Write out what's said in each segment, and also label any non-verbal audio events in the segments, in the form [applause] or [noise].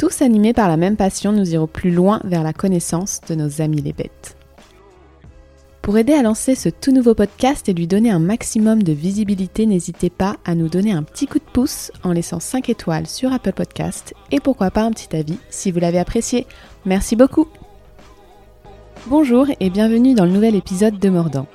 Tous animés par la même passion, nous irons plus loin vers la connaissance de nos amis les bêtes. Pour aider à lancer ce tout nouveau podcast et lui donner un maximum de visibilité, n'hésitez pas à nous donner un petit coup de pouce en laissant 5 étoiles sur Apple Podcast et pourquoi pas un petit avis si vous l'avez apprécié. Merci beaucoup Bonjour et bienvenue dans le nouvel épisode de Mordant.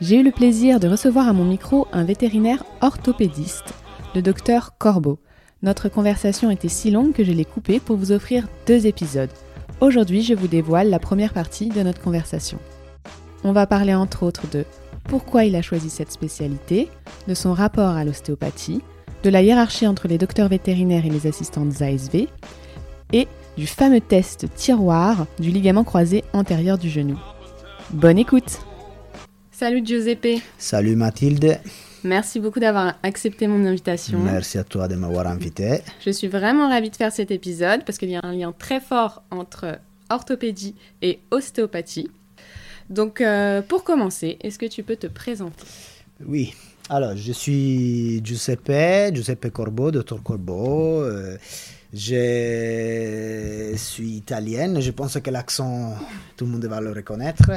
J'ai eu le plaisir de recevoir à mon micro un vétérinaire orthopédiste, le docteur Corbeau. Notre conversation était si longue que je l'ai coupée pour vous offrir deux épisodes. Aujourd'hui, je vous dévoile la première partie de notre conversation. On va parler entre autres de pourquoi il a choisi cette spécialité, de son rapport à l'ostéopathie, de la hiérarchie entre les docteurs vétérinaires et les assistantes ASV, et du fameux test tiroir du ligament croisé antérieur du genou. Bonne écoute Salut Giuseppe Salut Mathilde Merci beaucoup d'avoir accepté mon invitation. Merci à toi de m'avoir invité. Je suis vraiment ravie de faire cet épisode parce qu'il y a un lien très fort entre orthopédie et ostéopathie. Donc, euh, pour commencer, est-ce que tu peux te présenter? Oui. Alors, je suis Giuseppe, Giuseppe Corbeau, docteur Corbeau. Euh, je suis italienne, je pense que l'accent, tout le monde va le reconnaître.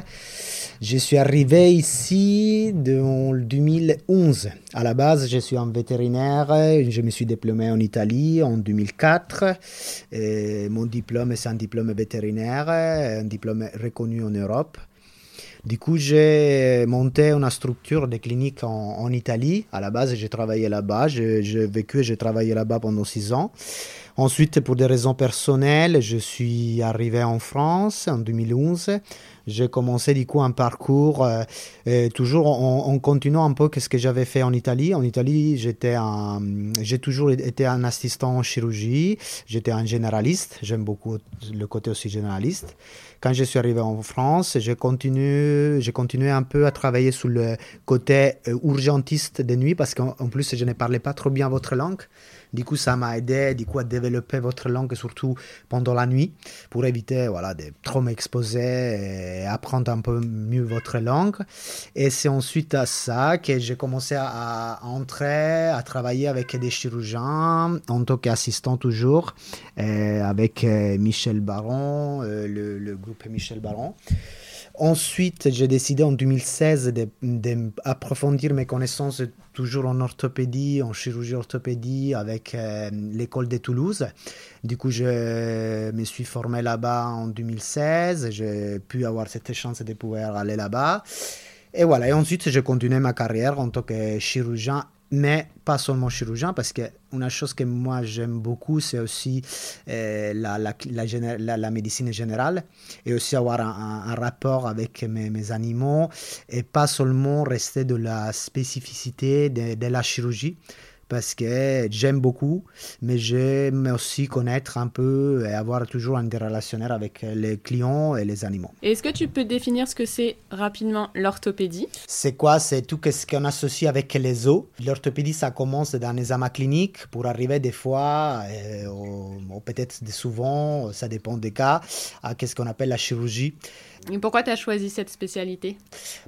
Je suis arrivé ici en 2011. À la base, je suis un vétérinaire. Je me suis diplômé en Italie en 2004. Et mon diplôme, c'est un diplôme vétérinaire, un diplôme reconnu en Europe. Du coup, j'ai monté une structure de clinique en, en Italie. À la base, j'ai travaillé là-bas. J'ai vécu et j'ai travaillé là-bas pendant six ans. Ensuite, pour des raisons personnelles, je suis arrivé en France en 2011. J'ai commencé du coup un parcours euh, euh, toujours en, continuant un peu ce que j'avais fait en Italie. En Italie, j'étais j'ai toujours été un assistant en chirurgie. J'étais un généraliste. J'aime beaucoup le côté aussi généraliste. Quand je suis arrivé en France, j'ai continué, un peu à travailler sur le côté euh, urgentiste de nuit parce qu'en plus, je ne parlais pas trop bien votre langue. Du coup, ça m'a aidé du coup, à développer votre langue, surtout pendant la nuit, pour éviter voilà, de trop m'exposer apprendre un peu mieux votre langue. Et c'est ensuite à ça que j'ai commencé à, entrer, à travailler avec des chirurgiens, en tant qu'assistant toujours, avec euh, Michel Baron, euh, le, le groupe Michel Baron. Ensuite, j'ai décidé en 2016 d'approfondir mes connaissances toujours en orthopédie, en chirurgie orthopédie avec euh, l'école de Toulouse. Du coup, je me suis formé là-bas en 2016. J'ai pu avoir cette chance de pouvoir aller là-bas. Et voilà, et ensuite, j'ai continué ma carrière en tant que chirurgien mais pas seulement chirurgien, parce qu'une chose que moi j'aime beaucoup, c'est aussi euh, la, la, la, médecine générale et aussi avoir un, rapport avec mes, animaux et pas seulement rester de la spécificité de la chirurgie parce que j'aime beaucoup, mais j'aime aussi connaître un peu et avoir toujours un relationnel avec les clients et les animaux. Est-ce que tu peux définir ce que c'est rapidement l'orthopédie? C'est quoi? C'est tout ce qu'on associe avec les os. L'orthopédie, ça commence dans les amas cliniques pour arriver des fois, euh, ou, peut-être souvent, ça dépend des cas, à ce qu'on appelle la chirurgie. Et pourquoi tu as choisi cette spécialité?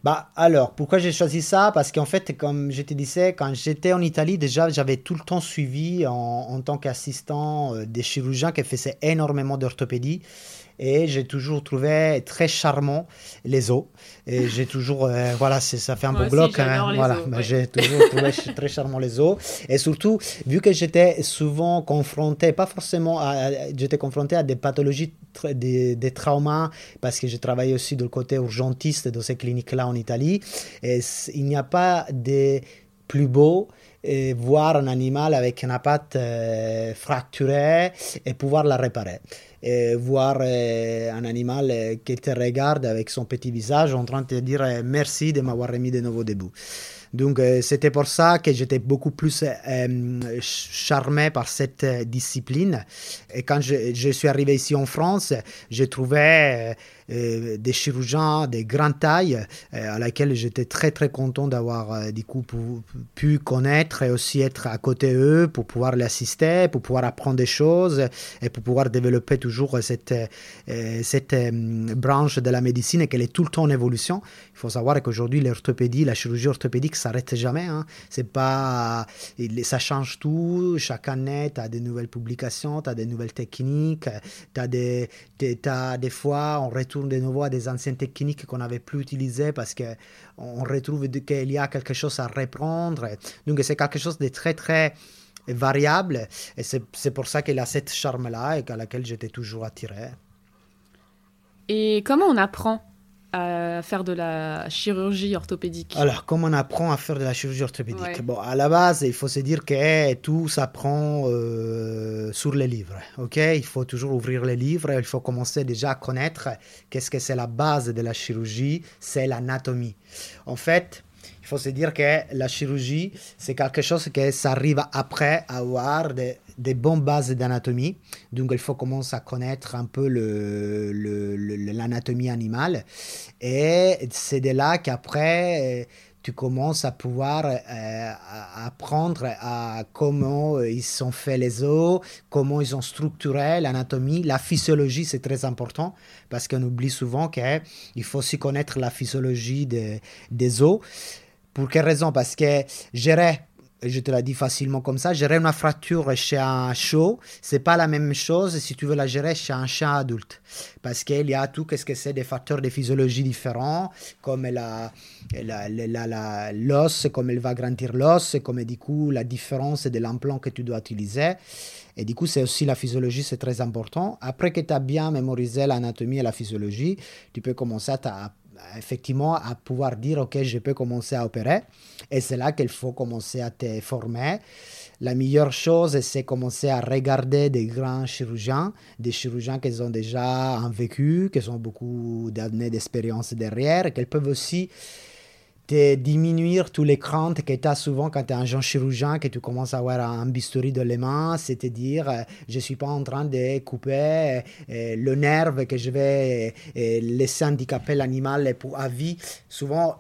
Bah alors, pourquoi j'ai choisi ça? Parce qu'en fait, comme je te disais, quand j'étais en Italie, déjà, j'avais tout le temps suivi en, en tant qu'assistant euh, des chirurgiens qui faisaient énormément d'orthopédie et j'ai toujours trouvé très charmant les os. Et [laughs] j'ai toujours euh, voilà ça fait un beau bloc hein, voilà. j'ai toujours [laughs] trouvé très charmant les os. Et surtout vu que j'étais souvent confronté pas forcément j'étais confronté à des pathologies des, des, traumas parce que j'ai travaillé aussi du côté urgentiste dans ces cliniques là en Italie. Et il n'y a pas de plus beau et voir un animal avec une patte euh, fracturée et pouvoir la réparer. Voir euh, un animal euh, qui te regarde avec son petit visage en train de te dire merci de m'avoir remis de nouveau debout. Donc c'était pour ça que j'étais beaucoup plus charmé par cette discipline. Et quand je, je, suis arrivé ici en France, j'ai trouvé des chirurgiens de grande taille à laquelle j'étais très très content d'avoir du coup pu connaître et aussi être à côté d'eux pour pouvoir les assister, pour pouvoir apprendre des choses et pour pouvoir développer toujours cette, cette branche de la médecine qu'elle est tout le temps en évolution. Il faut savoir qu'aujourd'hui l'orthopédie, la chirurgie orthopédique s'arrête jamais. Hein. C'est pas, ça change tout. Chaque année, tu as des nouvelles publications, tu as des nouvelles techniques, tu as des, as, des fois, on de nouveau à des anciennes techniques qu'on n'avait plus utilisées parce qu'on retrouve qu'il y a quelque chose à reprendre. Donc, c'est quelque chose de très, très variable. Et c'est pour ça qu'il a cette charme-là et à laquelle j'étais toujours attiré. Et comment on apprend? À faire de la chirurgie orthopédique Alors, comment on apprend à faire de la chirurgie orthopédique Bon, à la base, il faut se dire que tout s'apprend euh, sur les livres. Ok, il faut toujours ouvrir les livres. Il faut commencer déjà à connaître qu'est-ce que c'est la base de la chirurgie, c'est l'anatomie. En fait, il faut se dire que la chirurgie, c'est quelque chose qui s'arrive après avoir des, des bonnes bases d'anatomie. Donc, il faut commencer à connaître un peu l'anatomie le, animale. Et c'est de là qu'après, tu commences à pouvoir euh, apprendre à comment ils sont faits les os, comment ils ont structuré l'anatomie. La physiologie, c'est très important parce qu'on oublie souvent qu'il faut aussi connaître la physiologie des os. Pour quelle raison? Parce que gérer, je te l'ai dit facilement comme ça, gérer une fracture chez un chiot, c'est pas la même chose si tu veux la gérer chez un chien adulte. Parce qu'il y a tout, qu'est-ce que c'est, des facteurs de physiologie différents, comme la, l'os, comme elle va grandir l'os, comme du coup la différence de l'implant que tu dois utiliser. Et du coup, c'est aussi la physiologie, c'est très important. Après que tu as bien mémorisé l'anatomie et la physiologie, tu peux commencer à effectivement à pouvoir dire, OK, je peux commencer à opérer. Et c'est là qu'il faut commencer à te former. La meilleure chose, c'est commencer à regarder des grands chirurgiens, des chirurgiens qui ont déjà un vécu, qui ont beaucoup d'années d'expérience derrière, et qu'ils peuvent aussi de diminuer tous les craintes que tu as souvent quand tu es un jeune chirurgien, que tu commences à avoir un bistouri dans les mains, c'est-à-dire euh, je ne suis pas en train de couper euh, le nerf que je vais euh, laisser handicaper l'animal à vie. Souvent,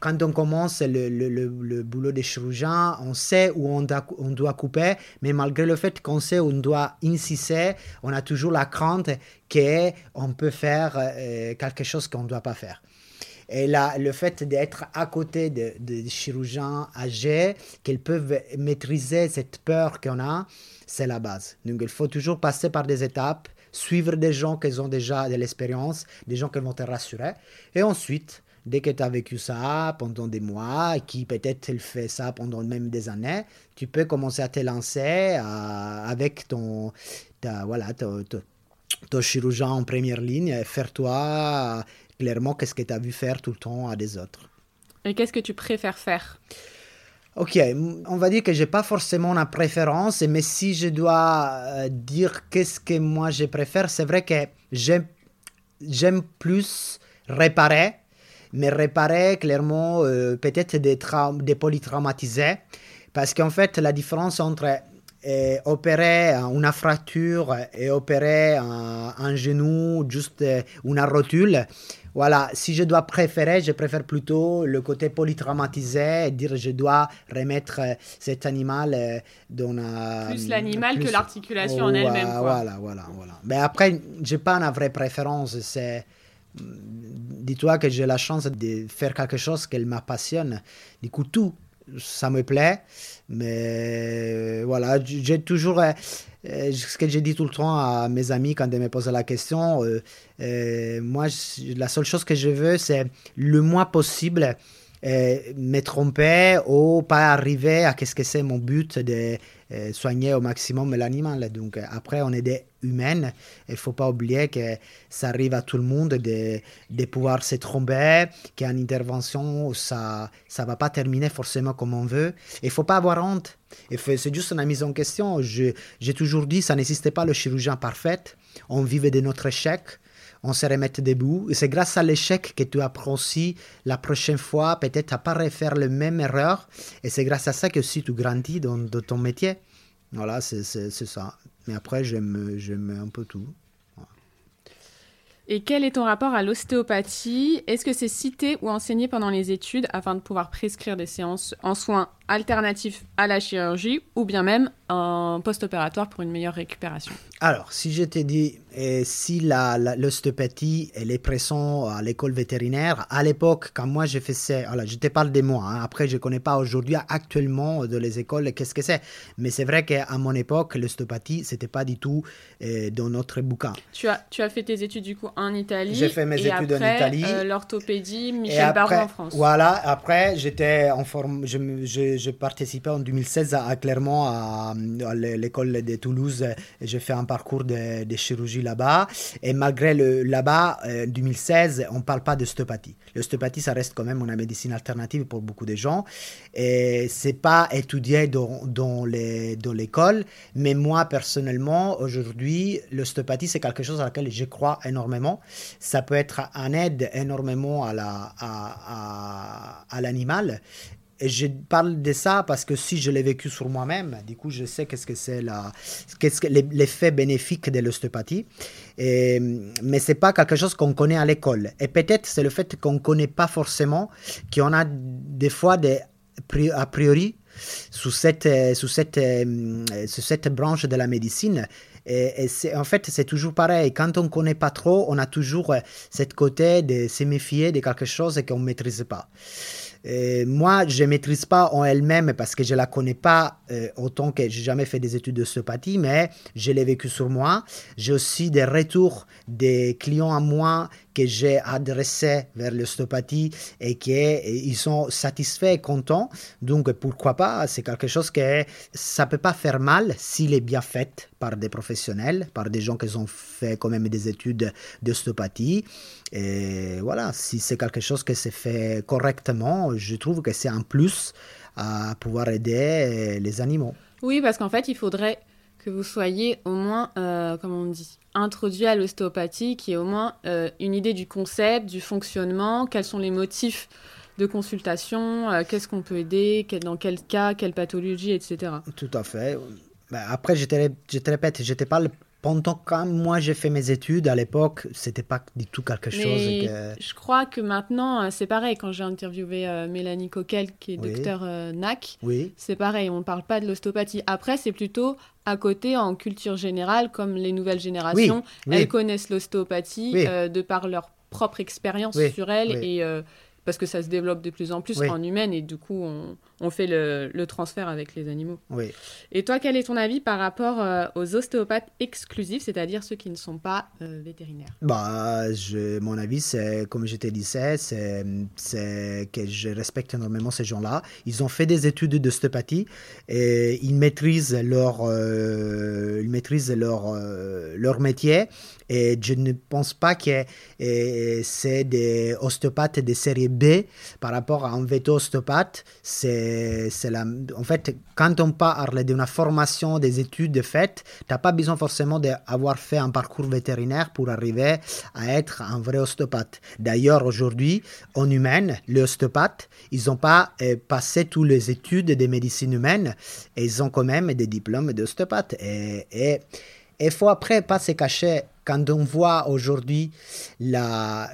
quand on commence le, le, le, boulot des chirurgiens, on sait où on doit, on doit couper, mais malgré le fait qu'on sait où on doit insister, on a toujours la crainte qu'on peut faire quelque chose qu'on ne doit pas faire. Et là, le fait d'être à côté de, chirurgiens âgés, qu'ils peuvent maîtriser cette peur qu'on a, c'est la base. Donc, il faut toujours passer par des étapes, suivre des gens qui ont déjà de l'expérience, des gens qui vont te rassurer. Et ensuite, dès que tu as vécu ça pendant des mois, qui peut-être fait ça pendant même des années, tu peux commencer à te lancer avec ton, ta, voilà, ton, chirurgien en première ligne faire toi clairement qu'est-ce que tu as vu faire tout le temps à des autres. Et qu'est-ce que tu préfères faire? Ok, on va dire que j'ai pas forcément une préférence, mais si je dois euh, dire qu'est-ce que moi je préfère, c'est vrai que j'aime, j'aime plus réparer, mais réparer clairement euh, peut-être des, des polytraumatisés, parce qu'en fait la différence entre euh, opérer une fracture et opérer un, un genou, juste une rotule, voilà, si je dois préférer, je préfère plutôt le côté polytraumatisé et dire je dois remettre euh, cet animal euh, dans Plus l'animal que l'articulation en elle-même. Voilà, voilà, voilà. Mais après, je n'ai pas une vraie préférence. C'est. Mm, dis-toi que j'ai la chance de faire quelque chose qui m'appassionne. Du coup, tout, ça me plaît. Mais voilà, j'ai toujours. Euh, ce que j'ai dit tout le temps à mes amis quand ils me posent la question, euh, euh, moi, la seule chose que je veux, c'est le moins possible me tromper ou pas arriver à ce que c'est mon but de soigner au maximum l'animal. Donc après, on est des humains. Il faut pas oublier que ça arrive à tout le monde de, de pouvoir se tromper, qu'une intervention, ça ne va pas terminer forcément comme on veut. Il faut pas avoir honte. C'est juste une mise en question. J'ai toujours dit, ça n'existait pas le chirurgien parfait. On vivait de notre échec on se remet debout. C'est grâce à l'échec que tu apprends aussi la prochaine fois, peut-être à pas refaire la même erreur. Et c'est grâce à ça que aussi tu grandis dans, ton métier. Voilà, c'est ça. Mais après, j'aime un peu tout. Et quel est ton rapport à l'ostéopathie? Est-ce que c'est cité ou enseigné pendant les études afin de pouvoir prescrire des séances en soins alternatifs à la chirurgie ou bien même en post-opératoire pour une meilleure récupération Alors, si je te dis, si l'ostéopathie elle est présente à l'école vétérinaire, à l'époque, quand moi je faisais, alors je te parle de moi, hein, après je ne connais pas aujourd'hui actuellement de les écoles qu'est-ce que c'est, mais c'est vrai qu'à mon époque, l'ostéopathie, c'était pas du tout euh, dans notre bouquin. Tu as, tu as fait tes études du coup en Italie J'ai fait mes et études après, en Italie. euh, l'orthopédie, Michel Barreau en France. Voilà, après j'étais en forme, je, je, je, participais en 2016 à, à Clermont, à, l'école de Toulouse, j'ai fait un parcours de, chirurgie là-bas. Et malgré le là-bas, en 2016, on ne parle pas d'ostéopathie. L'ostéopathie, ça reste quand même une médecine alternative pour beaucoup de gens. Et c'est pas étudié dans, dans l'école, mais moi personnellement, aujourd'hui, l'ostéopathie, c'est quelque chose à laquelle je crois énormément. Ça peut être un aide énormément à l'animal. Et je parle de ça parce que si je l'ai vécu sur moi-même, du coup, je sais qu'est-ce que c'est l'effet bénéfique de l'ostéopathie. Et, mais c'est pas quelque chose qu'on connaît à l'école. Et peut-être c'est le fait qu'on connaît pas forcément, qu'on a des fois des a priori sous cette, sous cette, branche de la médecine. Et, en fait, c'est toujours pareil. Quand on ne connaît pas trop, on a toujours cette côté de se méfier de quelque chose qu'on ne maîtrise pas. Moi, je ne maîtrise pas en elle-même parce que je ne la connais pas euh, autant que j'ai jamais fait des études d'ostéopathie, mais je l'ai vécu sur moi. J'ai aussi des retours des clients à moi que j'ai adressés vers l'ostéopathie et qu'ils sont satisfaits contents. Donc, pourquoi pas? C'est quelque chose que ça peut pas faire mal s'il est bien fait par des professionnels, par des gens qui ont fait quand même des études d'ostéopathie. Et voilà, si c'est quelque chose qui s'est fait correctement, je trouve que c'est un plus à pouvoir aider les animaux. Oui, parce qu'en fait, il faudrait que vous soyez au moins, euh, comment on dit, introduit à l'ostéopathie, qui est au moins euh, une idée du concept, du fonctionnement, quels sont les motifs de consultation, euh, qu'est-ce qu'on peut aider, dans quel cas, quelle pathologie, etc. Tout à fait. Ben, après, je te, répète, je te parle pendant quand moi j'ai fait mes études à l'époque, c'était pas du tout quelque chose. Mais que... je crois que maintenant c'est pareil. Quand j'ai interviewé euh, Mélanie Coquel, qui est Oui. docteur euh, NAC, Oui, c'est pareil. On ne parle pas de l'ostéopathie. Après, c'est plutôt à côté en culture générale, comme les nouvelles générations, oui. elles connaissent l'ostéopathie euh, de par leur propre expérience sur elle et euh, parce que ça se développe de plus en plus en humaine et du coup on, on fait le, le transfert avec les animaux. oui. Et toi, quel est ton avis par rapport euh, aux ostéopathes exclusifs, c'est-à-dire ceux qui ne sont pas euh, vétérinaires? Bah, je, mon avis, c'est, comme je te disais, c'est, c'est que je respecte énormément ces gens-là. Ils ont fait des études d'ostéopathie et ils maîtrisent leur, euh, ils maîtrisent leur, leur métier. Et je ne pense pas que c'est des ostéopathes de série B par rapport à un véto-ostéopathe. C'est, en fait, quand on parle d'une formation, des études faites, tu n'as pas besoin forcément d'avoir fait un parcours vétérinaire pour arriver à être un vrai ostéopathe. D'ailleurs, aujourd'hui, en humaine, les ostéopathes, ils n'ont pas euh, passé toutes les études de médecine humaine et ils ont quand même des diplômes d'ostéopathe. Et, il faut après pas se cacher quand on voit aujourd'hui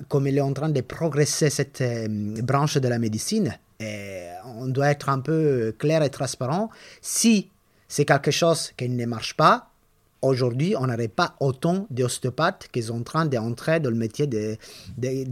comme elle est en train de progresser cette euh, branche de la médecine, et on doit être un peu clair et transparent. Si c'est quelque chose qui ne marche pas, aujourd'hui, on n'aurait pas autant d'ostéopathes qui sont en train d'entrer dans le métier de,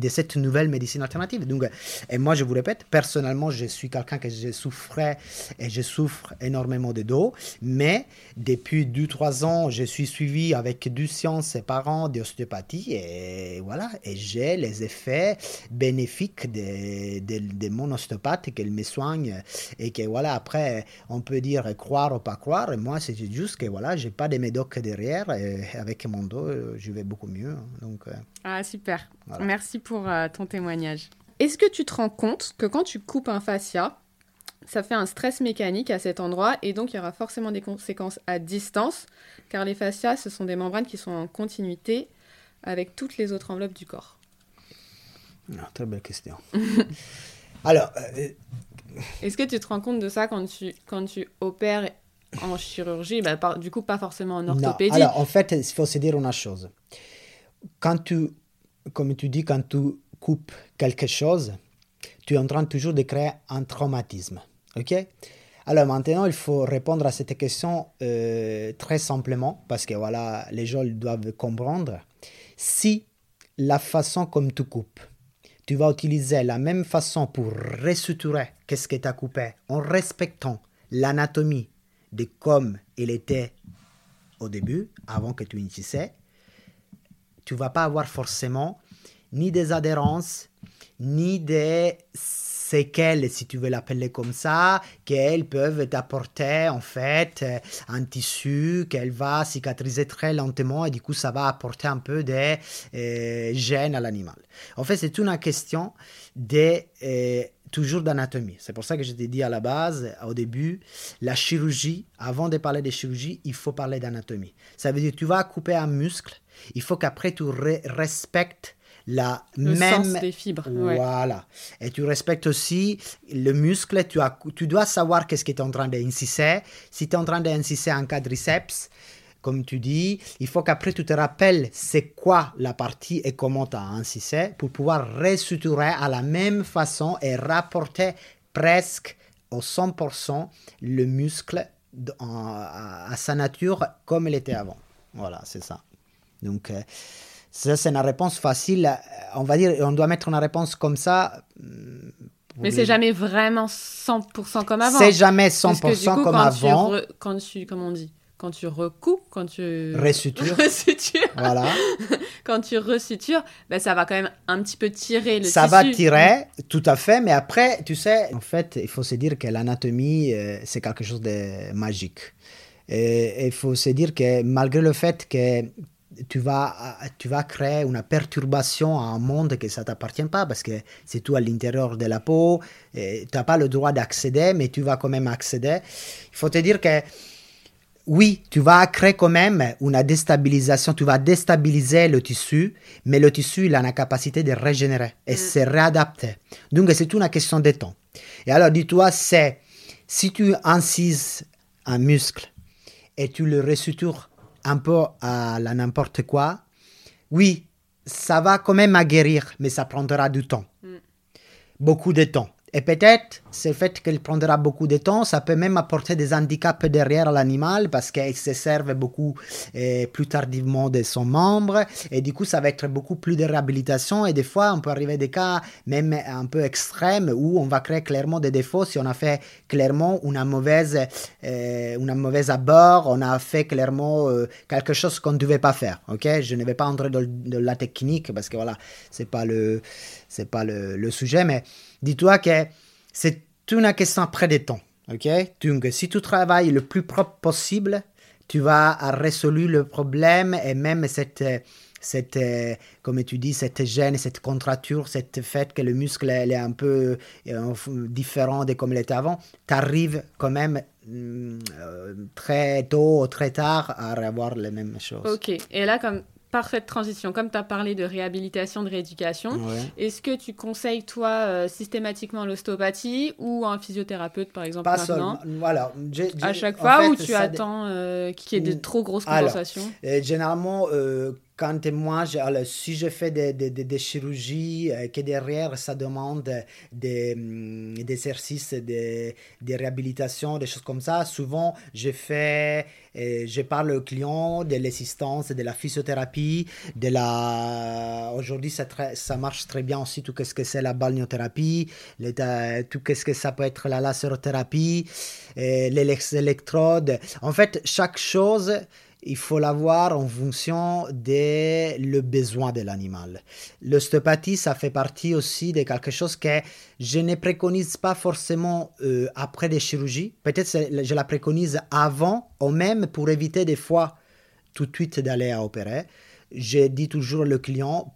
cette nouvelle médecine alternative. Donc, et moi, je vous répète, personnellement, je suis quelqu'un que je souffrais et je souffre énormément de dos, mais depuis 2-3 ans, je suis suivi avec du sciences par an d'ostéopathie et voilà, et j'ai les effets bénéfiques de, mon ostéopathe qu'elle me soigne et que voilà, après, on peut dire croire ou pas croire, et moi, c'est juste que voilà, j'ai pas de médocs derrière et avec mon dos, euh, je vais beaucoup mieux. hein. Donc, euh, Ah super, Voilà. merci pour euh, ton témoignage. Est-ce que tu te rends compte que quand tu coupes un fascia, ça fait un stress mécanique à cet endroit et donc il y aura forcément des conséquences à distance? Car les fascias ce sont des membranes qui sont en continuité avec toutes les autres enveloppes du corps. non, très belle question. [laughs] Alors, euh, Est-ce que tu te rends compte de ça quand tu, quand tu opères en chirurgie bah, par- Du coup, pas forcément en Non, orthopédie. alors en fait, il faut se dire une chose. Quand tu comme tu dis, quand tu coupes quelque chose, tu es en train toujours de créer un traumatisme. OK? Alors maintenant, il faut répondre à cette question euh, très simplement, parce que voilà, les gens doivent comprendre. Si la façon comme tu coupes, tu vas utiliser la même façon pour resuturer qu'est-ce que tu as coupé, en respectant l'anatomie de comme il était au début, avant que tu initiais, tu vas pas avoir forcément ni des adhérences, ni des séquelles, si tu veux l'appeler comme ça, qu'elles peuvent apporter en fait euh, un tissu qu'elle va cicatriser très lentement et du coup ça va apporter un peu de euh, gêne à l'animal. En fait, c'est une question de euh, toujours d'anatomie. C'est pour ça que je t'ai dit à la base, au début, la chirurgie, avant de parler de chirurgie, il faut parler d'anatomie. Ça veut dire tu vas couper un muscle, il faut qu'après tu respectes la le même sens des fibres. ouais. voilà. Et tu respectes aussi le muscle. Tu, as, tu dois savoir qu'est-ce que tu es en train d'inciser. Si tu es en train d'inciser un quadriceps, comme tu dis, il faut qu'après tu te rappelles c'est quoi la partie et comment tu as incisé pour pouvoir resuturer à la même façon et rapporter presque au 100% le muscle à, sa nature comme il était avant. Voilà, c'est ça. Donc, euh, ça, c'est une réponse facile. On va dire, on doit mettre une réponse comme ça. pour Mais c'est jamais vraiment 100% comme avant. C'est jamais Parce 100% que coup, comme quand avant. Tu re- quand tu, comment on dit Quand tu recoupes, quand tu... Resuture. Resutures. Voilà. [laughs] Quand tu resutures, ben, ça va quand même un petit peu tirer le ça va tissu. tirer, tout à fait, mais après, tu sais, en fait, il faut se dire que l'anatomie, euh, c'est quelque chose de magique. Et il faut se dire que malgré le fait que tu vas, tu vas créer une perturbation à un monde que ça t'appartient pas parce que c'est tout à l'intérieur de la peau, tu n'as pas le droit d'accéder, mais tu vas quand même accéder. Il faut te dire que oui, tu vas créer quand même une déstabilisation, tu vas déstabiliser le tissu, mais le tissu, il a la capacité de régénérer et se réadapter. Donc, c'est une question de temps. Et alors, dis-toi, c'est si tu incises un muscle et tu le resutures un peu à la n'importe quoi, oui, ça va quand même à guérir, mais ça prendra du temps. Beaucoup de temps. Et peut-être, c'est le fait qu'il prendra beaucoup de temps, ça peut même apporter des handicaps derrière l'animal parce qu'il se serve beaucoup euh, plus tardivement de son membre. Et du coup, ça va être beaucoup plus de réhabilitation. Et des fois, on peut arriver à des cas même un peu extrêmes où on va créer clairement des défauts. Si on a fait clairement une mauvaise, euh, une mauvaise abord, on a fait clairement euh, quelque chose qu'on ne devait pas faire. Ok, je ne vais pas entrer dans, la technique parce que voilà, c'est pas le, pas le sujet, mais dis-toi que c'est une question après des temps. Ok, donc si tu travailles le plus propre possible, tu vas résoudre le problème et même cette cette, comme tu dis, cette gêne, cette contracture, cette fait que le muscle elle est un peu euh, différent de comme il était avant, tu arrives quand même euh, très tôt ou très tard à avoir les mêmes choses. Ok, et là, comme parfaite transition, comme tu as parlé de réhabilitation, de rééducation, Ouais. est-ce que tu conseilles, toi, euh, systématiquement l'ostéopathie ou un physiothérapeute, par exemple, Pas maintenant seulement, voilà. À chaque fois fait, ou tu attends euh, qu'il y ait de Mm. trop grosses compensations? généralement, euh, quand moi, alors, si je fais des, des, des- des chirurgies, euh, que derrière, ça demande des, hum, des exercices de, de réhabilitation, des choses comme ça, souvent, je fais, euh, je parle au client de l'assistance, de la physiothérapie, de la... Aujourd'hui, ça, ça marche très bien aussi, tout ce que c'est la balnéothérapie, tout ce que ça peut être la laserothérapie, euh, électrodes. En fait, chaque chose il faut l'avoir en fonction de le besoin de l'animal. L'ostéopathie, ça fait partie aussi de quelque chose que je ne préconise pas forcément euh, après des chirurgies. Peut-être je la préconise avant ou même pour éviter des fois tout de suite d'aller à opérer. Je dis toujours au client,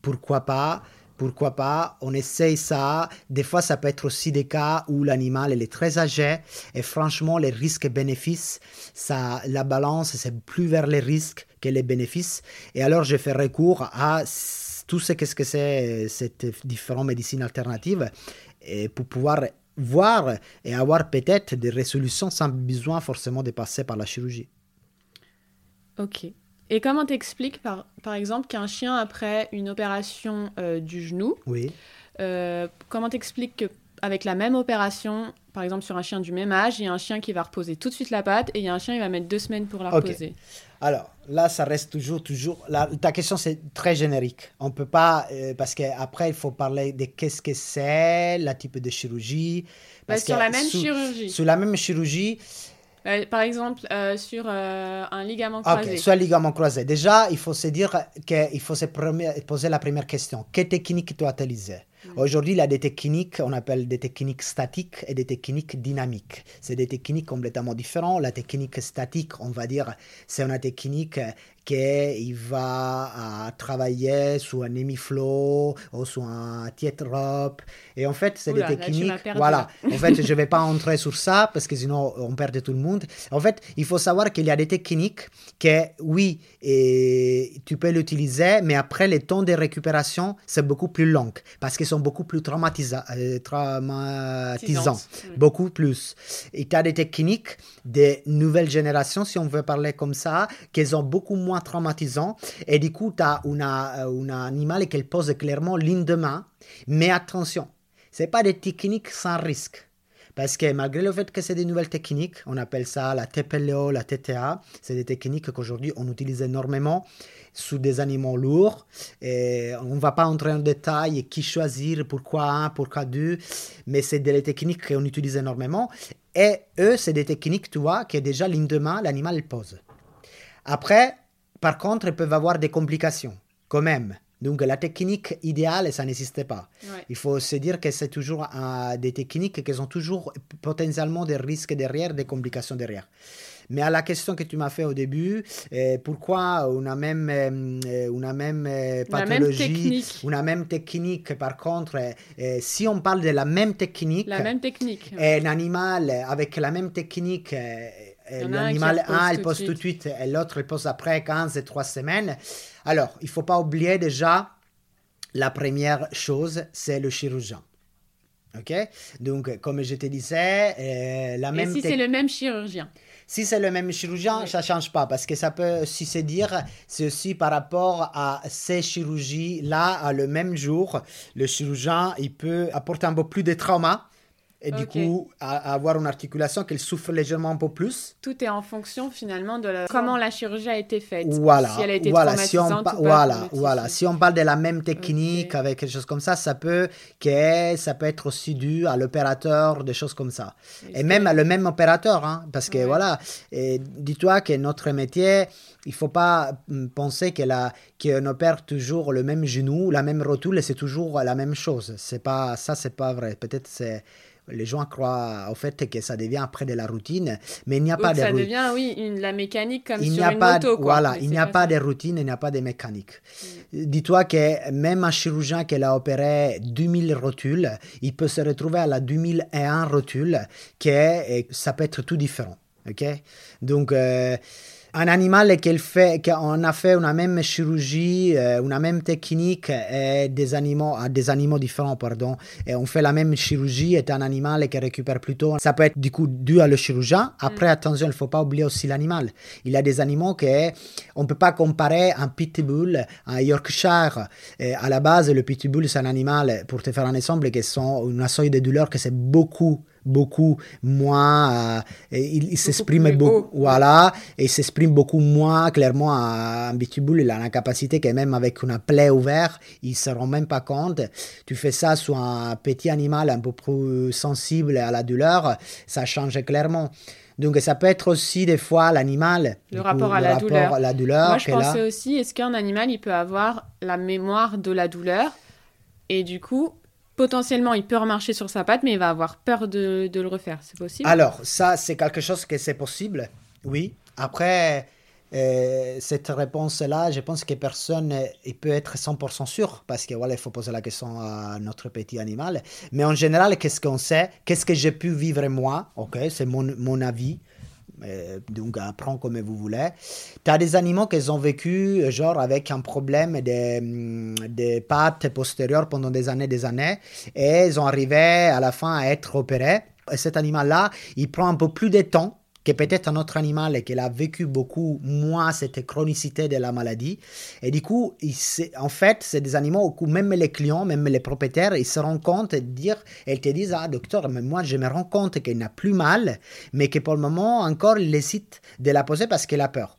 pourquoi pas pourquoi pas, on essaye ça. Des fois, ça peut être aussi des cas où l'animal est très âgé et franchement, les risques et bénéfices, ça, la balance, c'est plus vers les risques que les bénéfices. Et alors, je fais recours à tout ce qu'est-ce que c'est cette différentes médecines alternatives et pour pouvoir voir et avoir peut-être des résolutions sans besoin forcément de passer par la chirurgie. Ok. Et comment t'expliques, par, par exemple, qu'un chien, après une opération euh, du genou, Oui. euh, comment t'expliques qu'avec la même opération, par exemple sur un chien du même âge, il y a un chien qui va reposer tout de suite la patte et il y a un chien qui va mettre deux semaines pour la reposer? Alors, là, ça reste toujours, toujours. ta question, c'est très générique. On peut pas, euh, parce qu'après, il faut parler de qu'est-ce que c'est, la type de chirurgie. Bah, Parce Sur que la même sous- chirurgie. Sur la même chirurgie, Euh, par exemple, euh, sur euh, un ligament croisé. ok, soit ligament croisé. Déjà, il faut se dire qu'il faut se poser la première question. Quelle technique tu as utilisée Mm. Aujourd'hui, il y a des techniques, on appelle des techniques statiques et des techniques dynamiques. C'est des techniques complètement différentes. La technique statique, on va dire, c'est une technique qui va travailler sur un hémiflow ou sur un tightrope. Et en fait, c'est des techniques. Voilà. là. En fait, je ne vais pas entrer sur ça parce que sinon, on perd tout le monde. En fait, il faut savoir qu'il y a des techniques que, oui, et tu peux l'utiliser, mais après, le temps de récupération, c'est beaucoup plus long parce sont beaucoup plus traumatisa- euh, traumatisants. Beaucoup plus. Et tu as des techniques des nouvelles générations, si on veut parler comme ça, qui sont beaucoup moins traumatisants. Et du coup, tu as un animal qui pose clairement ligne de main. Mais attention, ce pas des techniques sans risque. Parce que malgré le fait que c'est des nouvelles techniques, on appelle ça la TPLO, la TTA, c'est des techniques qu'aujourd'hui on utilise énormément sous des animaux lourds. Et on ne va pas entrer en détail qui choisir, pourquoi un, pourquoi deux, mais c'est des techniques qu'on utilise énormément. Et eux, c'est des techniques, tu vois, que déjà ligne de main, l'animal pose. Après, par contre, ils peuvent avoir des complications, quand même. Donc la technique idéale, ça n'existe pas. Ouais. Il faut se dire que c'est toujours euh, des techniques qui ont toujours potentiellement des risques derrière, des complications derrière. Mais à la question que tu m'as fait au début, euh, pourquoi on a même, euh, a même euh, La même pathologie, technique. on a même technique, par contre, euh, euh, si on parle de la même technique, La même technique. un animal avec la même technique, euh, l'animal qui 1 repose il pose tout de suite et l'autre il pose après 15 et 3 semaines. Alors, il faut pas oublier déjà la première chose, c'est le chirurgien. Ok? Donc, comme je te disais, euh, la Et même si tec- c'est le même chirurgien? Si c'est le même chirurgien, Oui. ça change pas parce que ça peut aussi se dire, c'est aussi par rapport à ces chirurgies-là, à le même jour, le chirurgien, il peut apporter un peu plus de trauma et du coup à- avoir une articulation qui souffre légèrement un peu plus. Tout est en fonction finalement de la- comment la chirurgie a été faite. Voilà, Si elle a été voilà, si on, pa- voilà. Si on parle de la même technique avec quelque chose comme ça, ça peut que ça peut être aussi dû à l'opérateur, des choses comme ça. Et même à le même opérateur, hein, parce que Ouais. voilà, dis-toi que notre métier, il faut pas hum, penser que la- qu'on opère toujours le même genou, la même rotule, et c'est toujours la même chose. C'est pas ça, c'est pas vrai. Peut-être c'est les gens croient au fait que ça devient après de la routine, mais il n'y a Ou pas de ça routine. devient, oui, une- la mécanique comme Il n'y sur a une pas, moto. Quoi. voilà, il n'y a pas ça. de routine, il n'y a pas de mécanique. Dis-toi que même un chirurgien qui a opéré 2000 rotules, il peut se retrouver à la 2001 rotule, qui est, ça peut être tout différent. ok? Donc, euh, un animal fait, qu'on a fait une même chirurgie, euh, une même technique et des animaux, à des animaux différents, pardon, et on fait la même chirurgie, est un animal qui récupère plus tôt. Ça peut être du coup dû à le chirurgien. Après, attention, il ne faut pas oublier aussi l'animal. Il y a des animaux que on peut pas comparer un pitbull, un Yorkshire. Et à la base, le pitbull, c'est un animal, pour te faire un exemple, qui sont une seuil de douleur que c'est beaucoup beaucoup moins euh, il, il s'exprime beaucoup voilà et il s'exprime beaucoup moins clairement un pitbull il a la capacité que même avec une plaie ouverte il se rend même pas compte tu fais ça sur un petit animal un peu plus sensible à la douleur ça change clairement donc ça peut être aussi des fois l'animal Le rapport coup, à le la rapport douleur. à la douleur Moi, je a. pensais aussi, est-ce qu'un animal, il peut avoir la mémoire de la douleur? Et du coup, potentiellement, il peut remarcher sur sa patte, mais il va avoir peur de, le refaire. C'est possible? Alors, ça, c'est quelque chose que c'est possible, oui. Après, euh, cette réponse-là, je pense que personne euh, il peut être 100% sûr, parce que voilà, il faut poser la question à notre petit animal. Mais en général, qu'est-ce qu'on sait? Qu'est-ce que j'ai pu vivre moi? Ok, c'est mon, mon avis. Donc, apprends comme vous voulez. Tu as des animaux qui ont vécu, euh, genre, avec un problème des, hum, des pattes postérieures pendant des années, des années, et ils ont arrivé à la fin à être opérés. Et cet animal-là, il prend un peu plus de temps que peut-être un autre animal et qu'il a vécu beaucoup moins cette chronicité de la maladie. Et du coup, il en fait, c'est des animaux où même les clients, même les propriétaires, ils se rendent compte de dire, ils te disent, ah docteur, mais moi je me rends compte qu'il n'a plus mal, mais que pour le moment encore il hésite de la poser parce qu'il a peur.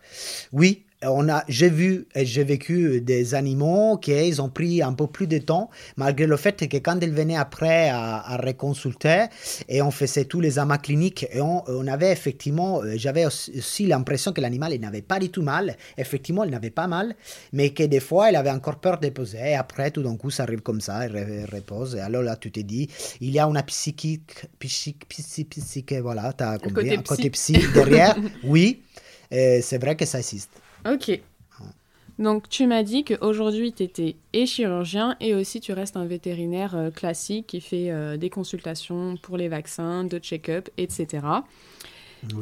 Oui, on a, j'ai vu et j'ai vécu des animaux qui ils ont pris un peu plus de temps, malgré le fait que quand ils venaient après à, à reconsulter et on faisait tous les amas cliniques et on, avait effectivement, euh, j'avais aussi l'impression que l'animal il n'avait pas du tout mal. Effectivement, il n'avait pas mal, mais que des fois il avait encore peur de poser. Et après, tout d'un coup, ça arrive comme ça, il repose. Et alors là, tu te dis, il y a une psychique, psychique, psychique, psychique voilà, tu as compris, un côté psy derrière. [laughs] oui, c'est vrai que ça existe. Ok. Donc tu m'as dit qu'aujourd'hui tu étais et chirurgien et aussi tu restes un vétérinaire euh, classique qui fait euh, des consultations pour les vaccins, de check-up, etc.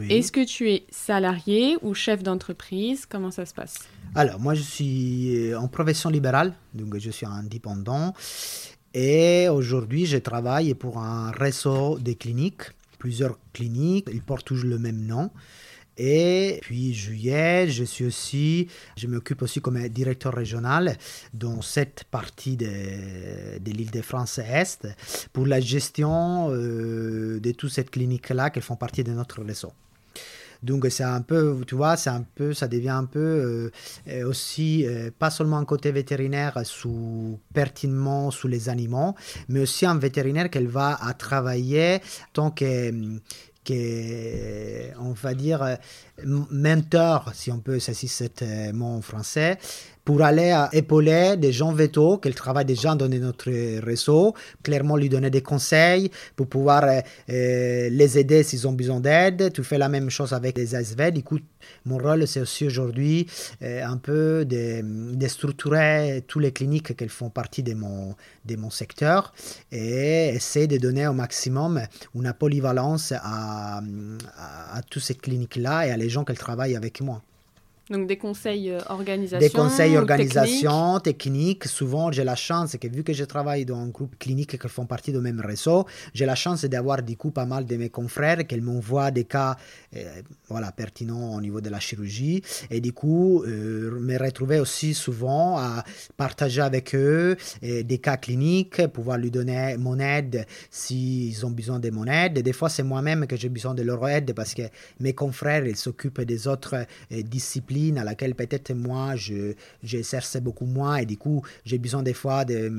Est-ce que tu es salarié ou chef d'entreprise? Comment ça se passe? Alors moi je suis en profession libérale, donc je suis indépendant et aujourd'hui je travaille pour un réseau de cliniques, plusieurs cliniques, ils portent tous le même nom. Et puis juillet, je suis aussi, je m'occupe aussi comme directeur régional dans cette partie de, l'île de France Est pour la gestion euh, de toute cette clinique-là qui font partie de notre réseau. Donc c'est un peu, tu vois, c'est un peu, ça devient un peu euh, aussi euh, pas seulement un côté vétérinaire sous pertinemment sous les animaux, mais aussi un vétérinaire qu'elle va à travailler tant que on va dire, euh, mentor, si on peut saisir ce euh, mot en français, pour aller épauler des gens vétos qui travaillent déjà dans notre réseau, clairement lui donner des conseils pour pouvoir euh, les aider s'ils ont besoin d'aide. Tu fais la même chose avec les ASV. Du coup, mon rôle, c'est aussi aujourd'hui un peu de, structurer toutes les cliniques qui font partie de mon, secteur et essayer de donner au maximum une polyvalence à toutes ces cliniques-là et à les gens qui travaillent avec moi. Donc des conseils euh, organisation. Des conseils organisation, technique. Souvent, j'ai la chance que vu que je travaille dans un groupe clinique qui font partie du même réseau, j'ai la chance d'avoir du coup pas mal de mes confrères qui m'envoient des cas euh, voilà, pertinents au niveau de la chirurgie. Et du coup, euh, me retrouver aussi souvent à partager avec eux des cas cliniques, pouvoir lui donner mon aide s'ils ont besoin de mon aide. Et des fois, c'est moi-même que j'ai besoin de leur aide parce que mes confrères, ils s'occupent des autres disciplines à laquelle peut-être moi, je, j'exerce beaucoup moins et du coup, j'ai besoin des fois de,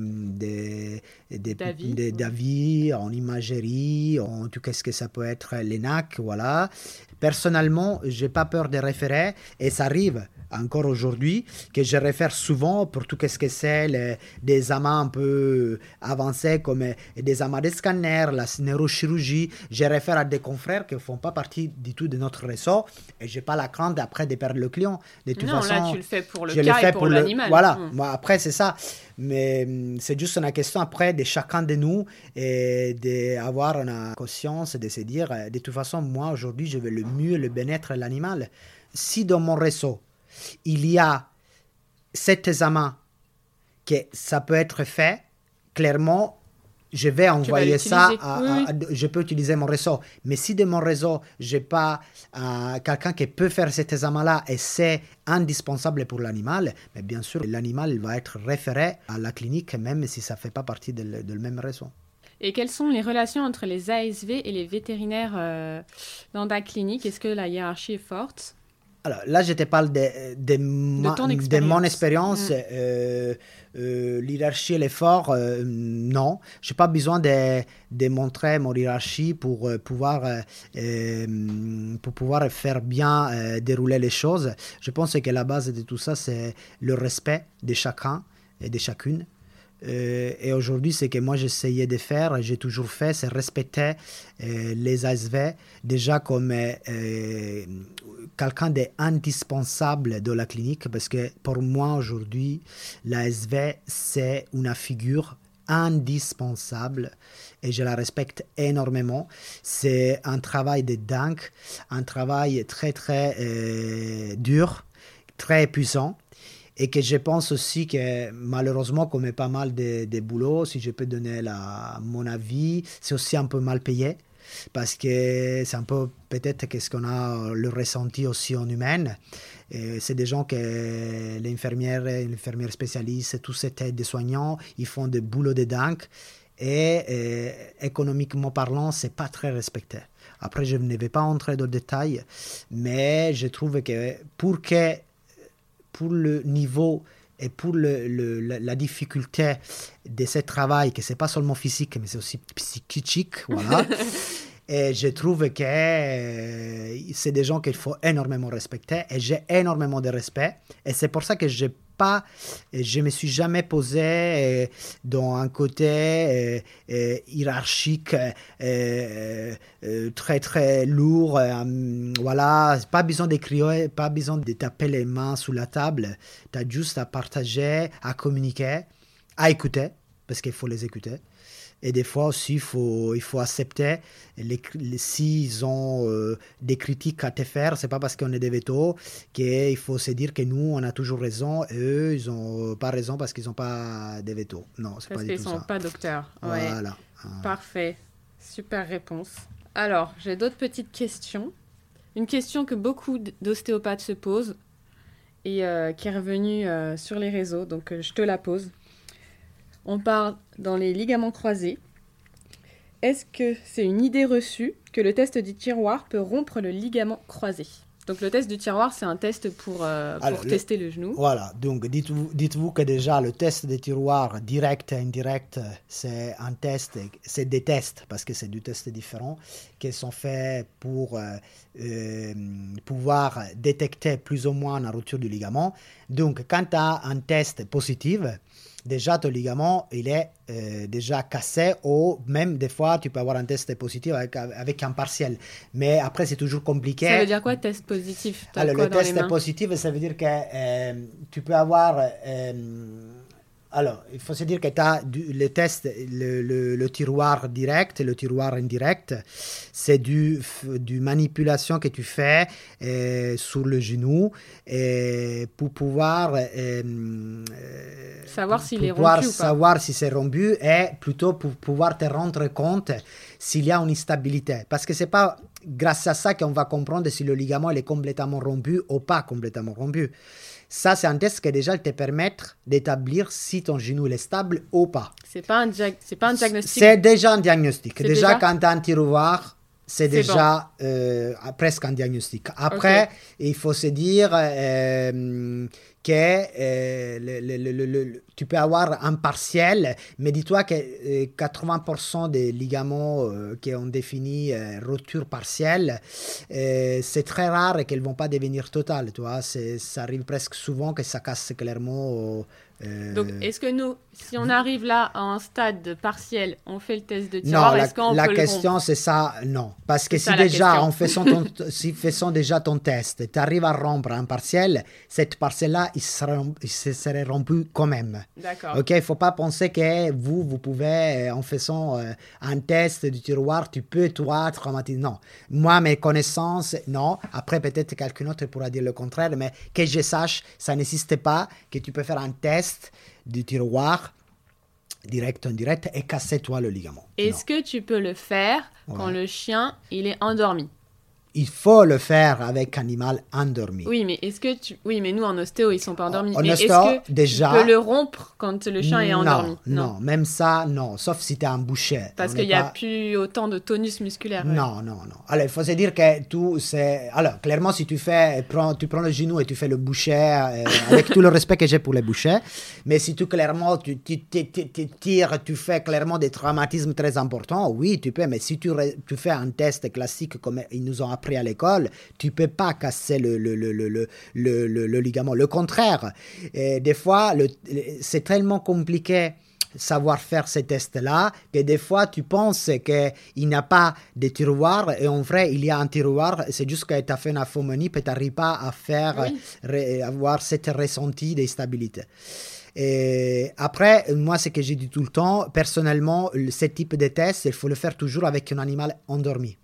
de, d'avis en imagerie, en tout ce que ça peut être l'ENAC, voilà. Personnellement, j'ai pas peur de référer et ça arrive encore aujourd'hui, que je réfère souvent pour tout ce que c'est des amas un peu avancés comme des amas de scanner, la neurochirurgie. Je réfère à des confrères qui ne font pas partie du tout de notre réseau et je n'ai pas la crainte après de perdre le client. De toute non, façon, là, tu le fais pour le cas et pour, l'animal. Voilà, mm. après, c'est ça. Mais mm, c'est juste une question après de chacun de nous et d'avoir une conscience de se dire, de toute façon, moi, aujourd'hui, je veux le mieux, le bien-être de l'animal. Si dans mon réseau, il y a cet examen que ça peut être fait, clairement, je vais envoyer ça, je peux utiliser mon réseau. Mais si de mon réseau, je n'ai pas euh, quelqu'un qui peut faire cet examen-là et c'est indispensable pour l'animal, mais bien sûr, l'animal va être référé à la clinique, même si ça ne fait pas partie de, le même réseau. Et quelles sont les relations entre les ASV et les vétérinaires euh, dans la clinique? Est-ce que la hiérarchie est forte? Alors là, je te parle de, de, de, mon expérience. Mm. Euh, euh, l'hierarchie et l'effort, euh, non. Je n'ai pas besoin de, de, montrer mon hiérarchie pour, pouvoir, pour pouvoir faire bien dérouler les choses. Je pense que la base de tout ça, c'est le respect de chacun et de chacune. Et aujourd'hui, ce que moi j'essayais de faire, j'ai toujours fait, c'est respecter les ASV déjà comme quelqu'un d'indispensable de la clinique parce que pour moi aujourd'hui, l'ASV, c'est une figure indispensable et je la respecte énormément. C'est un travail de dingue, un travail très très euh, dur, très puissant et que je pense aussi que malheureusement, comme pas mal de, de boulot, si je peux donner la, mon avis, c'est aussi un peu mal payé. parce que c'est un peu peut-être qu'est-ce qu'on a le ressenti aussi en humaine. C'est des gens que l'infirmière, l'infirmière spécialiste, tous ces aides des soignants, ils font des boulots de dingue et euh, économiquement parlant, c'est pas très respecté. Après, je ne vais pas entrer dans le détail, mais je trouve que pour que pour le niveau et pour le, la, difficulté de ce travail, que c'est pas seulement physique, mais c'est aussi psychique, [laughs] voilà. et je trouve que euh, c'est des gens qu'il faut énormément respecter et j'ai énormément de respect. Et c'est pour ça que je pas, je me suis jamais posé euh, dans un côté euh, euh, hiérarchique très très lourd. voilà, pas besoin d'écrire, pas besoin de taper les mains sous la table. Tu as juste à partager, à communiquer, à écouter, parce qu'il faut les écouter. Et des fois aussi, il faut, il faut accepter les, s'ils ont euh, des critiques à te faire, c'est pas parce qu'on est des vétos qu'il faut se dire que nous, on a toujours raison et eux, ils n'ont pas raison parce qu'ils n'ont pas des vétos. Non, c'est pas du tout ça. Parce qu'ils sont pas docteurs. Voilà. Parfait. Super réponse. Alors, j'ai d'autres petites questions. Une question que beaucoup d'ostéopathes se posent et euh, qui est revenue euh, sur les réseaux, donc je te la pose. On parle dans les ligaments croisés. Est-ce que c'est une idée reçue que le test du tiroir peut rompre le ligament croisé? Donc le test du tiroir, c'est un test pour, euh, pour tester le, genou. Voilà, donc dites-vous dites que déjà le test des tiroirs direct et indirect, c'est un test, c'est des tests, parce que c'est deux tests différents, qui sont faits pour euh, euh, pouvoir détecter plus ou moins la rupture du ligament. Donc quand tu as un test positif, déjà ton ligament, il est euh, déjà cassé ou même des fois, tu peux avoir un test positif avec, avec un partiel. Mais après, c'est toujours compliqué. Ça veut dire quoi, test positif? Alors, le test positif, ça veut dire que euh, tu peux avoir... Euh, alors, il faut se dire que tu as le test, le, tiroir direct et le tiroir indirect. C'est du, du manipulation que tu fais euh, sur le genou et pour pouvoir euh, savoir s'il est rompu ou pas. savoir si c'est rompu et plutôt pour pouvoir te rendre compte s'il y a une instabilité. Parce que c'est pas grâce à ça qu'on va comprendre si le ligament est complètement rompu ou pas complètement rompu. Ça, c'est un test qui déjà te permet d'établir si ton genou est stable ou pas. C'est pas un, c'est pas un diagnostic. C'est déjà un diagnostic. Déjà, quand tu as un tiroir, c'est déjà euh, presque un diagnostic. Après, il faut se dire euh, que euh, le, tu peux avoir un partiel, mais dis-toi que 80% des ligaments qui ont défini rupture partielle, c'est très rare qu'elles ne vont pas devenir totales. Tu vois? Ça arrive presque souvent que ça casse clairement Donc, est-ce que nous, si on arrive là à un stade partiel, on fait le test de tiroir Non, la, la question c'est ça, non. Parce que si déjà, en faisant, ton, [laughs] si faisant déjà ton test, tu arrives à rompre un partiel, cette parcelle-là, il, il, se serait rompu quand même. D'accord. Ok, il ne faut pas penser que vous, vous pouvez, en faisant euh, un test du tiroir, tu peux, toi, traumatiser. Non. Moi, mes connaissances, non. Après, peut-être quelqu'un autre pourra dire le contraire, mais que je sache, ça n'existe pas que tu peux faire un test du tiroir direct indirect et casser toi le ligament. Est-ce que tu peux le faire quand le chien il est endormi? Il faut le faire avec animal endormi. Oui, mais est-ce que tu... Oui, mais nous en ostéo, ils sont pas endormis. En mais ostéo, que déjà... tu peux le rompre quand le chien est endormi? non, non, même ça, non. Sauf si tu es un boucher. Parce qu'il n'y a plus autant de tonus musculaire. Non, non, non. Alors, il faut se dire que tout, c'est... Alors, clairement, si tu fais... Prends, tu prends le genou et tu fais le boucher, euh, avec tout le respect que j'ai pour les bouchers, mais si tu, clairement, tu, tu, tires, tu fais clairement des traumatismes très importants, oui, tu peux. Mais si tu, tu fais un test classique comme ils nous ont appris à l'école, tu peux pas casser le, le, le, le, le ligament. Le contraire, et des fois, c'est tellement compliqué savoir faire ces tests-là, que des fois tu penses qu'il n'y a pas de tiroir et en vrai il y a un tiroir, c'est juste que tu as fait une aphomonie et tu n'arrives pas à faire, avoir cette ressenti de stabilité. Et après, moi, ce que j'ai dit tout le temps, personnellement, ce type de test, il faut le faire toujours avec un animal endormi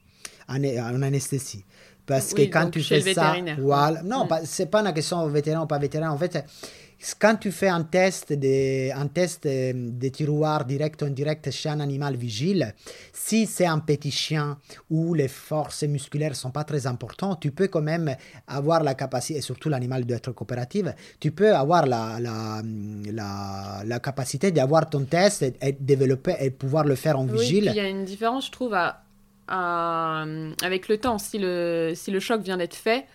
en, anesthésie. Parce que quand tu fais ça, voilà, non, mm. c'est pas une question vétérinaire ou pas vétérinaire. En fait, quand tu fais un test de, un test euh, de tiroir direct ou indirect chez un animal vigile, si c'est un petit chien où les forces musculaires sont pas très importantes, tu peux quand même avoir la capacité, et surtout l'animal doit être coopératif, tu peux avoir la, la, la, la capacité d'avoir ton test et, et, développer et pouvoir le faire en oui, vigile. Il y a une différence, je trouve, à, avec le temps. Si le, si le choc vient d'être fait,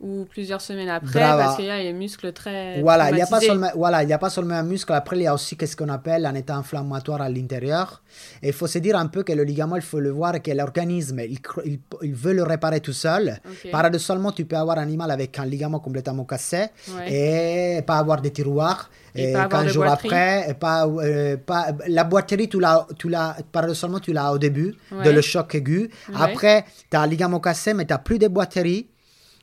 ou plusieurs semaines après, Brava. parce qu'il y a les muscles très. Voilà, il n'y a, pas seulement- voilà, il y a pas seulement un muscle, après il y a aussi ce qu'on appelle un état inflammatoire à l'intérieur. Et il faut se dire un peu que le ligament, il faut le voir, que l'organisme, il, il, il veut le réparer tout seul. Paradoxalement, tu peux avoir un animal avec un ligament complètement cassé Ouais. et pas avoir de tiroirs. Et Et, pas avoir 15 de jours boiterie. après, et pas, euh, pas, la boiterie, tu l'as, tu l'as, paradoxalement, tu l'as au début de le choc aigu. Ouais. Après, tu as un ligament cassé, mais tu n'as plus de boiterie.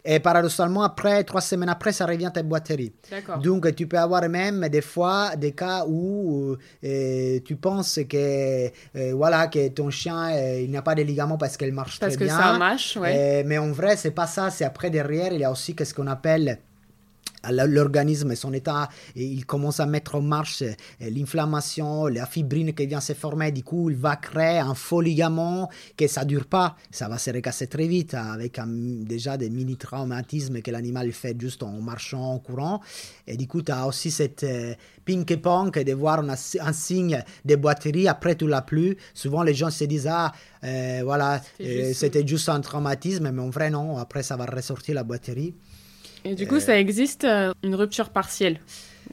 Et paradoxalement, après, trois semaines après, ça revient à ta boiterie. Donc, tu peux avoir même des fois des cas où euh, tu penses que, euh, voilà, que ton chien, euh, il n'a pas de ligaments parce qu'elle marche Parce très que bien. c'est un mâche, ouais. Euh, mais en vrai, c'est pas ça. C'est après, derrière, il y a aussi ce qu'on appelle l'organisme et son état, et il commence à mettre en marche euh, l'inflammation, la fibrine qui vient se former, du coup il va créer un faux ligament que ça dure pas, ça va se recasser très vite avec un- déjà des mini traumatismes que l'animal fait juste en marchant, en courant, et du coup tu as aussi cette euh, ping-pong de voir un, un signe de boiterie, après tu l'as plus, souvent les gens se disent ah euh, voilà euh, juste- c'était juste un traumatisme, mais en vrai non, après ça va ressortir la boiterie. Et du coup, ça existe euh, une rupture partielle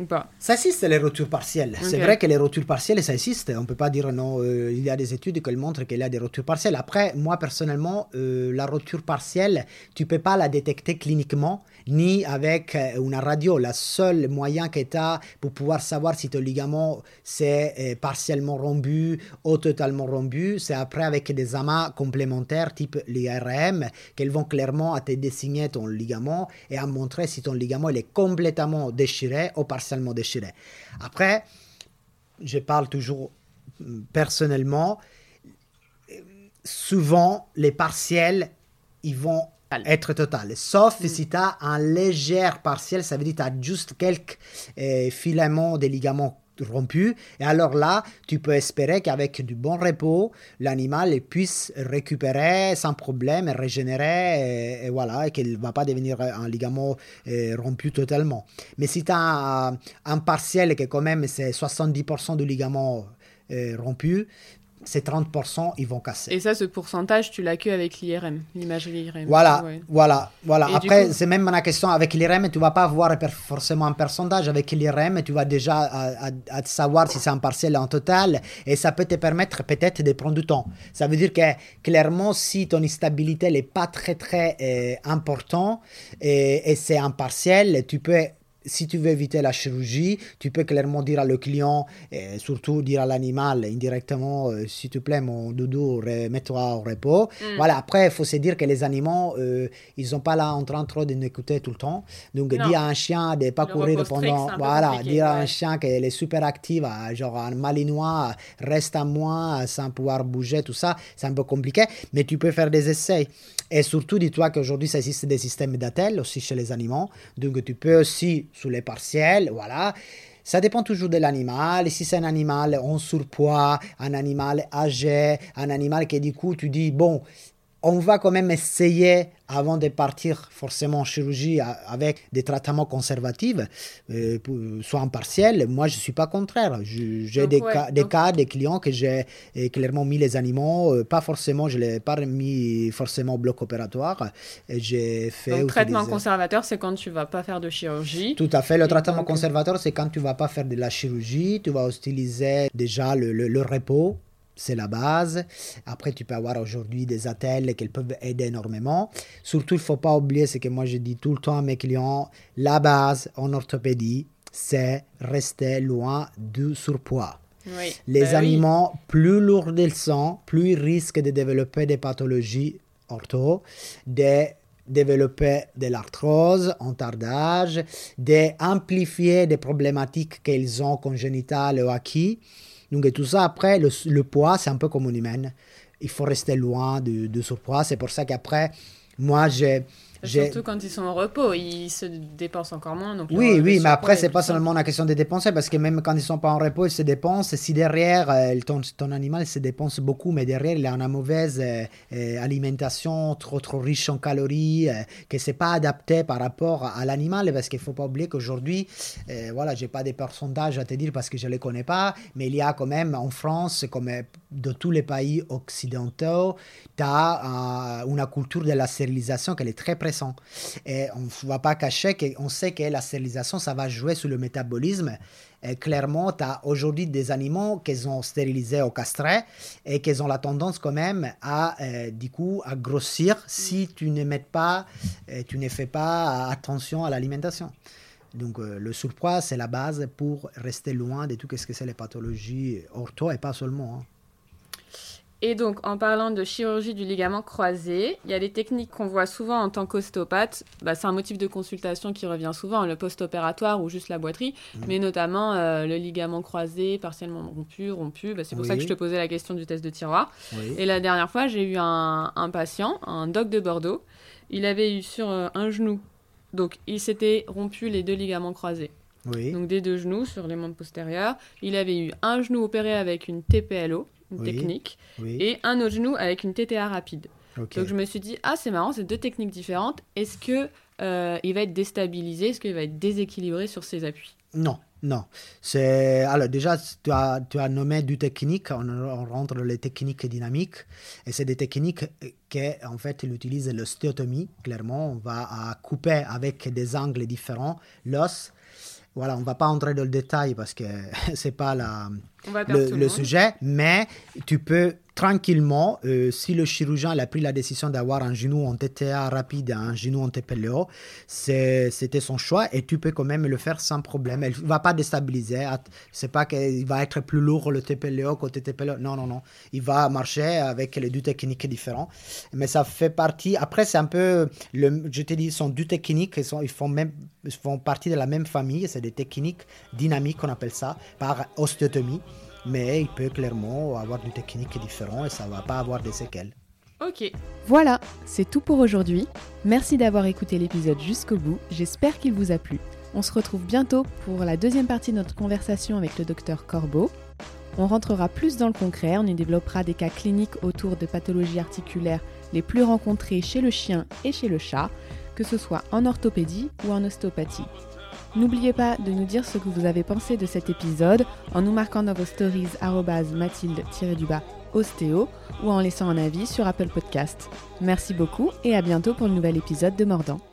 ou pas Ça existe les ruptures partielles. C'est vrai que les ruptures partielles, ça existe. On ne peut pas dire non. euh, il y a des études qui montrent qu'il y a des ruptures partielles. Après, moi personnellement, euh, la rupture partielle, tu peux pas la détecter cliniquement ni avec euh, une radio. La seule moyen que tu as pour pouvoir savoir si ton ligament c'est partiellement rompu ou totalement rompu, c'est après avec des amas complémentaires type l'IRM qu'elles vont clairement à te dessiner ton ligament et à montrer si ton ligament il est complètement déchiré ou partiellement déchiré. Après, je parle toujours mm, personnellement, souvent les partiels, ils vont être total. Sauf si tu as un léger partiel, ça veut dire que tu as juste quelques euh, filaments des ligaments rompus. Et alors là, tu peux espérer qu'avec du bon repos, l'animal puisse récupérer sans problème régénérer et, voilà, et qu'il ne va pas devenir un ligament euh, rompu totalement. Mais si tu as un, un partiel qui quand même c'est 70% du ligament rompu, ces 30% ils vont casser. Et ça, ce pourcentage, tu l'as que avec l'IRM, l'imagerie IRM. Voilà, Ouais. voilà, voilà. Et Après, c'est même la question avec l'IRM, tu vas pas avoir forcément un pourcentage. Avec l'IRM, tu vas déjà à, à- à savoir si c'est un partiel ou un total, et ça peut te permettre peut-être de prendre du temps. Ça veut dire que clairement, si ton instabilité n'est pas très très euh, important et, et c'est un partiel, tu peux si tu veux éviter la chirurgie, tu peux clairement dire à le client, et surtout dire à l'animal indirectement, euh, s'il te plaît, mon doudou, remets-toi au repos. Mm. Voilà, après, il faut se dire que les animaux, euh, ils sont pas là en train trop de nous écouter tout le temps. Donc, Non. dire à un chien de ne pas Le courir pendant. Voilà, dire à un chien qu'il est super actif, à- genre un malinois, reste à moi sans pouvoir bouger, tout ça, c'est un peu compliqué. Mais tu peux faire des essais. Et surtout, dis-toi qu'aujourd'hui, ça existe des systèmes d'attelle aussi chez les animaux. Donc, tu peux aussi, sous les partiels, voilà. Ça dépend toujours de l'animal. Si c'est un animal en surpoids, un animal âgé, un animal qui, du coup, tu dis, bon, on va quand même essayer avant de partir forcément en chirurgie avec des traitements conservatifs, euh, soit en partiel. Moi, je suis pas contraire. J'ai des, ouais, cas, des donc- cas, des clients que j'ai euh, clairement mis les animaux, euh, pas forcément, je l'ai pas mis forcément au bloc opératoire. Et J'ai fait Donc, traitement conservateur, c'est quand tu vas pas faire de chirurgie. tout à fait. Le traitement donc- conservateur, c'est quand tu vas pas faire de la chirurgie, tu vas utiliser déjà le, le- le repos, c'est la base. Après, tu peux avoir aujourd'hui des attelles qui peuvent aider énormément. Surtout, il faut pas oublier ce que moi je dis tout le temps à mes clients, la base en orthopédie, c'est rester loin du surpoids. Oui. Les oui. animaux, plus lourds ils sont, plus ils risquent de développer des pathologies ortho, de développer de l'arthrose en tardage, d'amplifier des problématiques qu'ils ont congénitales ou acquis. Donc tout ça, après, le, poids, c'est un peu comme une humaine. Il faut rester loin du, du surpoids. C'est pour ça qu'après, moi, j'ai Surtout quand ils sont au repos, ils se dépensent encore moins. Donc oui, oui, mais après, c'est pas seulement la question de dépenser, parce que même quand ils sont pas en repos, ils se dépensent. Si derrière, euh, ton, ton animal se dépense beaucoup, mais derrière, il a une mauvaise euh, euh, alimentation, trop, trop riche en calories, que c'est pas adapté par rapport à l'animal, parce qu'il faut pas oublier qu'aujourd'hui, voilà, j'ai pas des pourcentages à te dire parce que je les connais pas, mais il y a quand même en France, comme de tous les pays occidentaux, tu as une culture de la stérilisation qui est très présente. Et on ne va pas cacher qu'on sait que la stérilisation, ça va jouer sur le métabolisme. Clairement, tu as aujourd'hui des animaux qu'ils ont stérilisés au castret et qu'ils ont la tendance quand même à, euh, du coup, à grossir si tu ne mets pas, euh, tu ne fais pas attention à l'alimentation. Donc euh, le surpoids, c'est la base pour rester loin de tout ce que c'est les pathologies ortho et pas seulement. Hein. Et donc, en parlant de chirurgie du ligament croisé, il y a des techniques qu'on voit souvent en tant qu'ostéopathe. Bah, c'est un motif de consultation qui revient souvent, le post-opératoire ou juste la boiterie, mmh. mais notamment euh, le ligament croisé, partiellement rompu, rompu. Bah, c'est pour ça que je te posais la question du test de tiroir. Et la dernière fois, j'ai eu un, patient, un doc de Bordeaux. Il avait eu sur euh, un genou, donc il s'était rompu les deux ligaments croisés. Donc des deux genoux sur les membres postérieurs. Il avait eu un genou opéré avec une TPLO, technique, et un autre genou avec une TTA rapide. Donc je me suis dit, ah c'est marrant, c'est deux techniques différentes. Est-ce que euh, il va être déstabilisé? Est-ce qu'il va être déséquilibré sur ses appuis? Non, non. C'est alors déjà tu as, tu as nommé deux techniques. On, rentre les techniques dynamiques et c'est des techniques que en fait il utilise l'ostéotomie. Clairement, on va couper avec des angles différents l'os voilà, on ne va pas entrer dans le détail parce que [laughs] ce n'est pas la, le, sujet, mais tu peux tranquillement, euh, si le chirurgien a pris la décision d'avoir un genou en TTA rapide un genou en TPLO, c'était son choix et tu peux quand même le faire sans problème. Elle ne va pas déstabiliser. C'est pas qu'il va être plus lourd le TPLO le TPLO. Non, non, non. Il va marcher avec les deux techniques différentes. Mais ça fait partie. Après, c'est un peu. Je te dis, sont deux techniques. Ils font, même, ils font partie de la même famille. C'est des techniques dynamiques, on appelle ça, par ostéotomie mais il peut clairement avoir des techniques différentes et ça va pas avoir des séquelles. Ok. Voilà, c'est tout pour aujourd'hui. Merci d'avoir écouté l'épisode jusqu'au bout. J'espère qu'il vous a plu. On se retrouve bientôt pour la deuxième partie de notre conversation avec le docteur Corbeau. On rentrera plus dans le concret, on y développera des cas cliniques autour de pathologies articulaires les plus rencontrées chez le chien et chez le chat, que ce soit en orthopédie ou en ostéopathie. N'oubliez pas de nous dire ce que vous avez pensé de cet épisode en nous marquant dans vos stories mathilde-du-bas ostéo ou en laissant un avis sur Apple Podcast. Merci beaucoup et à bientôt pour le nouvel épisode de Mordant.